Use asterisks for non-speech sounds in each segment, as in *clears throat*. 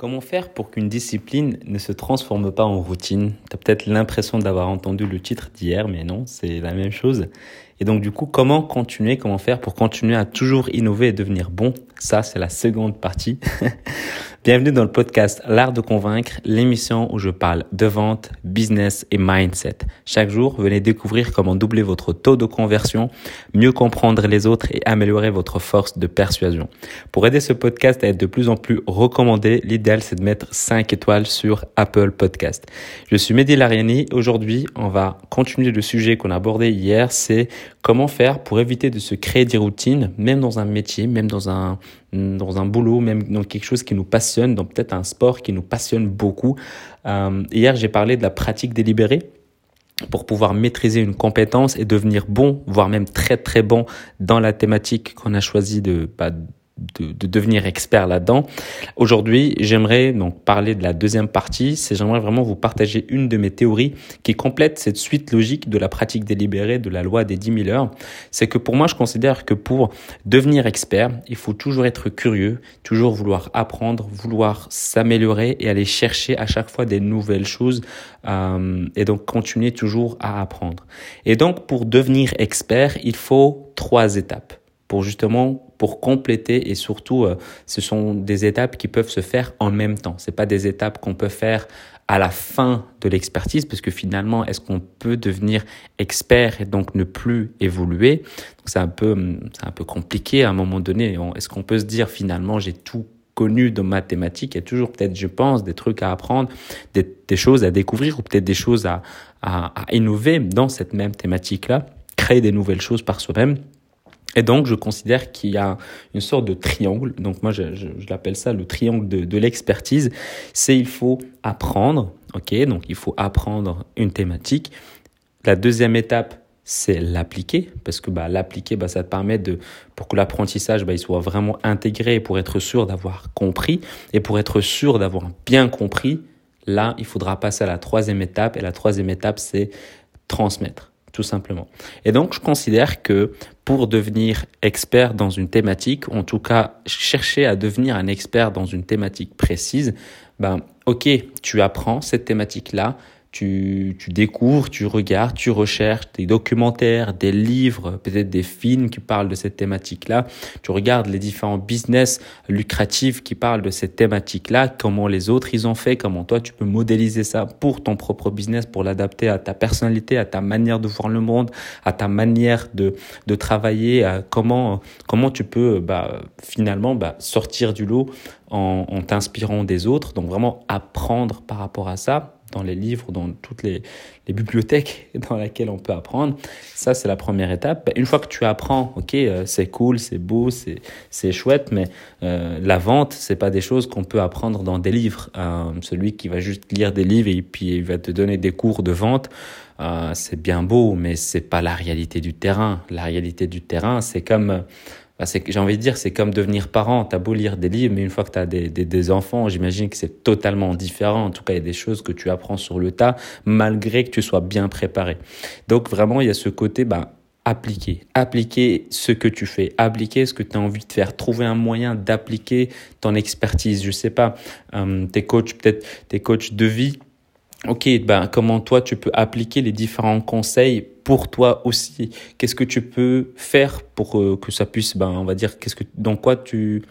Comment faire pour qu'une discipline ne se transforme pas en routine? Tu as peut-être l'impression d'avoir entendu le titre d'hier, mais non, c'est la même chose. Et donc du coup, comment continuer, comment faire pour continuer à toujours innover et devenir bon? Ça, c'est la seconde partie. *laughs* Bienvenue dans le podcast L'Art de Convaincre, l'émission où je parle de vente, business et mindset. Chaque jour, venez découvrir comment doubler votre taux de conversion, mieux comprendre les autres et améliorer votre force de persuasion. Pour aider ce podcast à être de plus en plus recommandé, l'idéal c'est de mettre 5 étoiles sur Apple Podcast. Je suis Mehdi Lariani. Aujourd'hui, on va continuer le sujet qu'on a abordé hier, c'est comment faire pour éviter de se créer des routines, même dans un métier, même dans un dans un boulot, même dans quelque chose qui nous passionne, dans peut-être un sport qui nous passionne beaucoup. Euh, hier, j'ai parlé de la pratique délibérée pour pouvoir maîtriser une compétence et devenir bon, voire même très très bon dans la thématique qu'on a choisi de, bah, de, de, devenir expert là-dedans. Aujourd'hui, j'aimerais donc parler de la deuxième partie. C'est j'aimerais vraiment vous partager une de mes théories qui complète cette suite logique de la pratique délibérée de la loi des 10 000 heures. C'est que pour moi, je considère que pour devenir expert, il faut toujours être curieux, toujours vouloir apprendre, vouloir s'améliorer et aller chercher à chaque fois des nouvelles choses euh, et donc continuer toujours à apprendre. Et donc, pour devenir expert, il faut trois étapes pour justement pour compléter et surtout euh, ce sont des étapes qui peuvent se faire en même temps. C'est pas des étapes qu'on peut faire à la fin de l'expertise parce que finalement est-ce qu'on peut devenir expert et donc ne plus évoluer? Donc c'est un peu c'est un peu compliqué à un moment donné. Est-ce qu'on peut se dire finalement j'ai tout connu dans mathématiques, il y a toujours peut-être, je pense, des trucs à apprendre, des, des choses à découvrir ou peut-être des choses à, à, à innover dans cette même thématique-là, créer des nouvelles choses par soi-même. Et donc, je considère qu'il y a une sorte de triangle. Donc, moi, je, je, je l'appelle ça le triangle de, de l'expertise. C'est il faut apprendre, ok Donc, il faut apprendre une thématique. La deuxième étape, c'est l'appliquer, parce que bah, l'appliquer, bah, ça te permet de, pour que l'apprentissage, bah, il soit vraiment intégré, pour être sûr d'avoir compris, et pour être sûr d'avoir bien compris, là, il faudra passer à la troisième étape, et la troisième étape, c'est transmettre tout simplement. Et donc, je considère que pour devenir expert dans une thématique, en tout cas, chercher à devenir un expert dans une thématique précise, ben, ok, tu apprends cette thématique-là, tu, tu découvres, tu regardes, tu recherches des documentaires, des livres, peut-être des films qui parlent de cette thématique-là. Tu regardes les différents business lucratifs qui parlent de cette thématique-là, comment les autres ils ont fait, comment toi tu peux modéliser ça pour ton propre business, pour l'adapter à ta personnalité, à ta manière de voir le monde, à ta manière de, de travailler, à comment, comment tu peux bah, finalement bah, sortir du lot en, en t'inspirant des autres. Donc vraiment apprendre par rapport à ça dans les livres, dans toutes les, bibliothèques *laughs* dans lesquelles on peut apprendre. Ça, c'est la première étape. Une fois que tu apprends, ok, euh, c'est cool, c'est beau, c'est chouette, mais euh, la vente, c'est pas des choses qu'on peut apprendre dans des livres. Euh, celui qui va juste lire des livres et puis il va te donner des cours de vente, c'est bien beau, mais c'est pas la réalité du terrain. La réalité du terrain, c'est comme bah, j'ai envie de dire, c'est comme devenir parent. T'as beau lire des livres, mais une fois que t'as des, des, enfants, j'imagine que c'est totalement différent. En tout cas, il y a des choses que tu apprends sur le tas, malgré que tu sois bien préparé. Donc vraiment, il y a ce côté, bah, appliquer, appliquer ce que tu fais, appliquer ce que tu as envie de faire, trouver un moyen d'appliquer ton expertise. Je sais pas, euh, tes coachs, peut-être tes coachs de vie. Ok, ben comment toi tu peux appliquer les différents conseils pour toi aussi? Qu'est-ce que tu peux faire pour euh, que ça puisse, ben, on va dire, qu'est-ce que, dans quoi tu,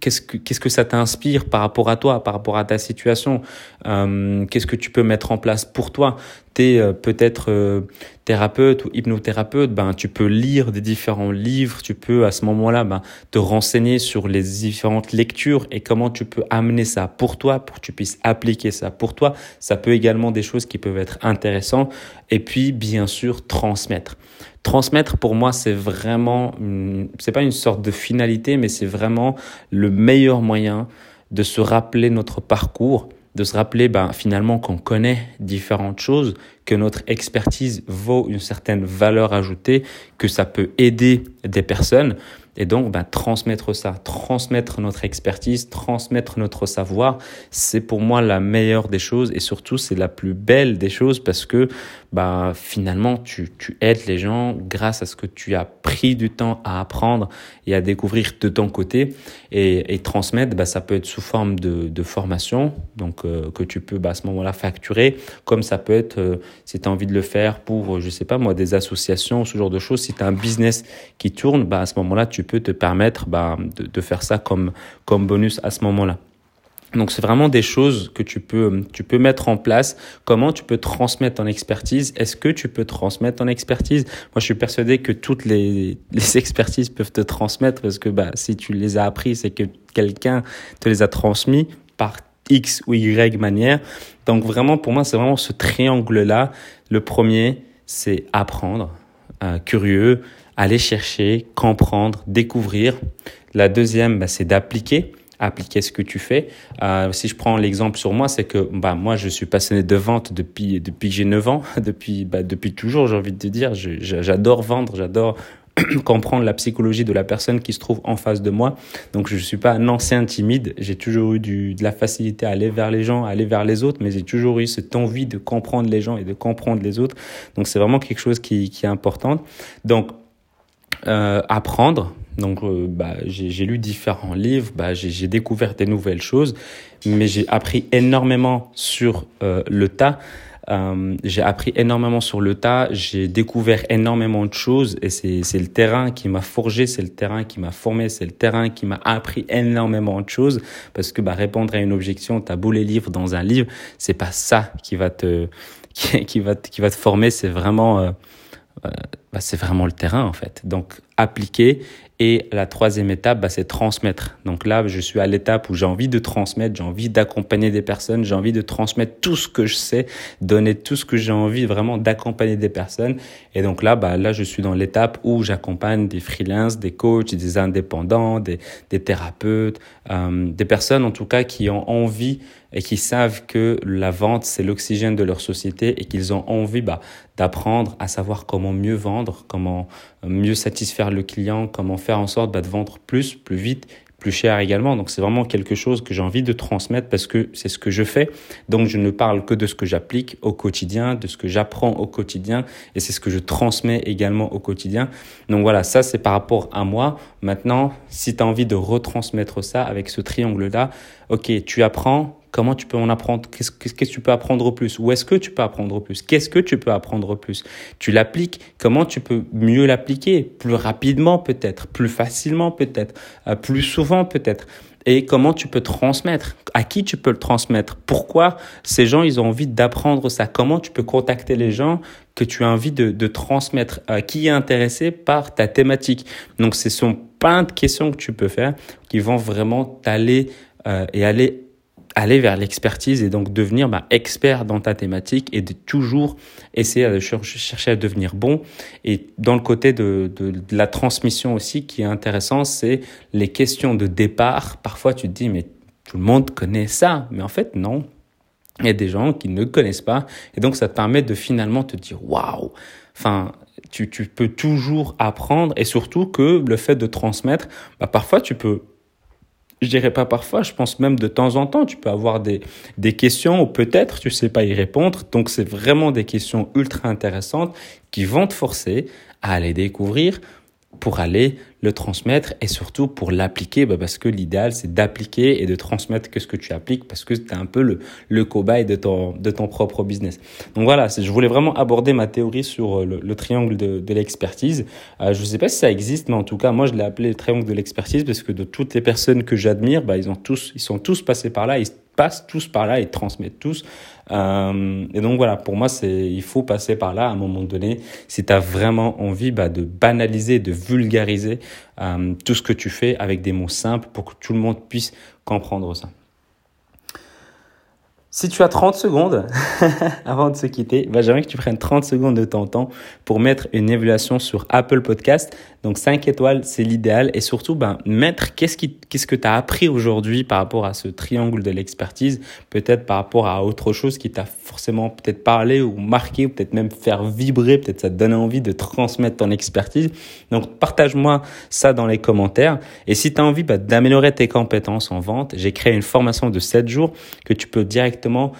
qu'est-ce que, ça t'inspire par rapport à toi, par rapport à ta situation? Euh, Qu'est-ce que tu peux mettre en place pour toi? T'es euh, peut-être euh, thérapeute ou hypnothérapeute, ben tu peux lire des différents livres, tu peux à ce moment-là ben, te renseigner sur les différentes lectures et comment tu peux amener ça pour toi, pour que tu puisses appliquer ça pour toi. Ça peut également des choses qui peuvent être intéressantes et puis bien sûr transmettre. Transmettre pour moi c'est vraiment c'est pas une sorte de finalité mais c'est vraiment le meilleur moyen de se rappeler notre parcours, de se rappeler ben, finalement qu'on connaît différentes choses, que notre expertise vaut une certaine valeur ajoutée, que ça peut aider des personnes. Et donc, ben, transmettre ça, transmettre notre expertise, transmettre notre savoir, c'est pour moi la meilleure des choses et surtout c'est la plus belle des choses parce que bah finalement tu, tu aides les gens grâce à ce que tu as pris du temps à apprendre et à découvrir de ton côté et, et transmettre bah ça peut être sous forme de, de formation donc euh, que tu peux bah, à ce moment-là facturer comme ça peut être euh, si tu as envie de le faire pour je sais pas moi des associations ce genre de choses si tu as un business qui tourne bah à ce moment-là tu peux te permettre bah de, de faire ça comme comme bonus à ce moment-là donc c'est vraiment des choses que tu peux tu peux mettre en place. Comment tu peux transmettre ton expertise? Est-ce que tu peux transmettre ton expertise? Moi, je suis persuadé que toutes les, les expertises peuvent te transmettre parce que bah si tu les as appris, c'est que quelqu'un te les a transmis par X ou Y manière. Donc vraiment pour moi, c'est vraiment ce triangle là. Le premier, c'est apprendre, euh, curieux, aller chercher, comprendre, découvrir. La deuxième, bah, c'est d'appliquer appliquer ce que tu fais. Euh, si je prends l'exemple sur moi, c'est que bah, moi, je suis passionné de vente depuis, depuis que j'ai 9 ans, *laughs* depuis, bah, depuis toujours, j'ai envie de te dire. J'adore vendre, j'adore *clears throat* comprendre la psychologie de la personne qui se trouve en face de moi. Donc je ne suis pas un ancien timide, j'ai toujours eu du, de la facilité à aller vers les gens, à aller vers les autres, mais j'ai toujours eu cette envie de comprendre les gens et de comprendre les autres. Donc c'est vraiment quelque chose qui, qui est important. Donc euh, apprendre, donc, euh, bah, j'ai lu différents livres, bah, j'ai découvert des nouvelles choses, mais j'ai appris énormément sur euh, le tas. Euh, j'ai appris énormément sur le tas, j'ai découvert énormément de choses et c'est le terrain qui m'a forgé, c'est le terrain qui m'a formé, c'est le terrain qui m'a appris énormément de choses parce que bah, répondre à une objection, t'as beau les livres dans un livre, c'est pas ça qui va te *laughs* qui, va qui va te former, c'est vraiment euh, bah, c'est vraiment le terrain en fait. Donc appliquer et la troisième étape, bah, c'est transmettre. Donc là, je suis à l'étape où j'ai envie de transmettre, j'ai envie d'accompagner des personnes, j'ai envie de transmettre tout ce que je sais, donner tout ce que j'ai envie vraiment d'accompagner des personnes. Et donc là, bah, là, je suis dans l'étape où j'accompagne des freelances, des coachs, des indépendants, des, des thérapeutes, euh, des personnes en tout cas qui ont envie et qui savent que la vente, c'est l'oxygène de leur société et qu'ils ont envie bah, d'apprendre à savoir comment mieux vendre, comment mieux satisfaire le client, comment faire en sorte bah, de vendre plus, plus vite, plus cher également. Donc c'est vraiment quelque chose que j'ai envie de transmettre parce que c'est ce que je fais. Donc je ne parle que de ce que j'applique au quotidien, de ce que j'apprends au quotidien et c'est ce que je transmets également au quotidien. Donc voilà, ça c'est par rapport à moi. Maintenant, si tu as envie de retransmettre ça avec ce triangle-là, ok, tu apprends, Comment tu peux en apprendre Qu'est-ce que tu peux apprendre au plus? Où est-ce que tu peux apprendre au plus? Qu'est-ce que tu peux apprendre au plus? Tu l'appliques. Comment tu peux mieux l'appliquer? Plus rapidement peut-être, plus facilement peut-être, euh, plus souvent peut-être. Et comment tu peux transmettre, à qui tu peux le transmettre, pourquoi ces gens ils ont envie d'apprendre ça, comment tu peux contacter les gens que tu as envie de, transmettre, à qui est intéressé par ta thématique? Donc ce sont plein de questions que tu peux faire qui vont vraiment t'aller euh, et aller aller vers l'expertise et donc devenir bah, expert dans ta thématique et de toujours essayer de chercher à devenir bon. Et dans le côté de, la transmission aussi, qui est intéressant, c'est les questions de départ. Parfois, tu te dis, mais tout le monde connaît ça. Mais en fait, non. Il y a des gens qui ne connaissent pas. Et donc, ça te permet de finalement te dire, waouh! Enfin, tu, tu peux toujours apprendre et surtout que le fait de transmettre, bah, parfois tu peux je dirais pas parfois, je pense même de temps en temps, tu peux avoir des, des questions ou peut-être tu sais pas y répondre. Donc c'est vraiment des questions ultra intéressantes qui vont te forcer à aller découvrir pour aller le transmettre et surtout pour l'appliquer bah parce que l'idéal c'est d'appliquer et de transmettre que ce que tu appliques parce que tu es un peu le, le cobaye de ton, de ton propre business. Donc voilà, je voulais vraiment aborder ma théorie sur euh, le, le triangle de, de l'expertise. Euh, je ne sais pas si ça existe, mais en tout cas, moi je l'ai appelé le triangle de l'expertise parce que de toutes les personnes que j'admire, bah, ils, tous, ils sont tous passés par là, passent tous par là, ils transmettent tous. Euh, et donc voilà, pour moi, c'est il faut passer par là à un moment donné si tu as vraiment envie bah, de banaliser, de vulgariser euh, tout ce que tu fais avec des mots simples pour que tout le monde puisse comprendre ça. Si tu as 30 secondes *laughs* avant de se quitter, bah, j'aimerais que tu prennes 30 secondes de ton temps pour mettre une évaluation sur Apple Podcast. Donc 5 étoiles, c'est l'idéal. Et surtout, ben, mettre qu'est-ce, qui, qu'est-ce que tu as appris aujourd'hui par rapport à ce triangle de l'expertise, peut-être par rapport à autre chose qui t'a forcément peut-être parlé ou marqué, ou peut-être même faire vibrer, peut-être ça te donne envie de transmettre ton expertise. Donc partage-moi ça dans les commentaires. Et si tu as envie bah, d'améliorer tes compétences en vente, j'ai créé une formation de 7 jours que tu peux directement directement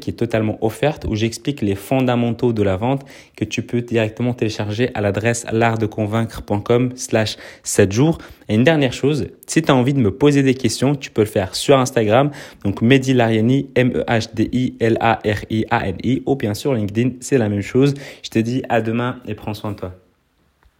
qui est totalement offerte, où j'explique les fondamentaux de la vente que tu peux directement télécharger à l'adresse l'artdeconvaincre.com slash 7 jours. Et une dernière chose, si tu as envie de me poser des questions, tu peux le faire sur Instagram, donc Mehdi Lariani, M-E-H-D-I-L-A-R-I-A-N-I, ou bien sûr LinkedIn, c'est la même chose. Je te dis à demain et prends soin de toi.